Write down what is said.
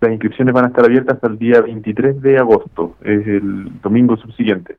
Las inscripciones van a estar abiertas hasta el día 23 de agosto, es el domingo subsiguiente.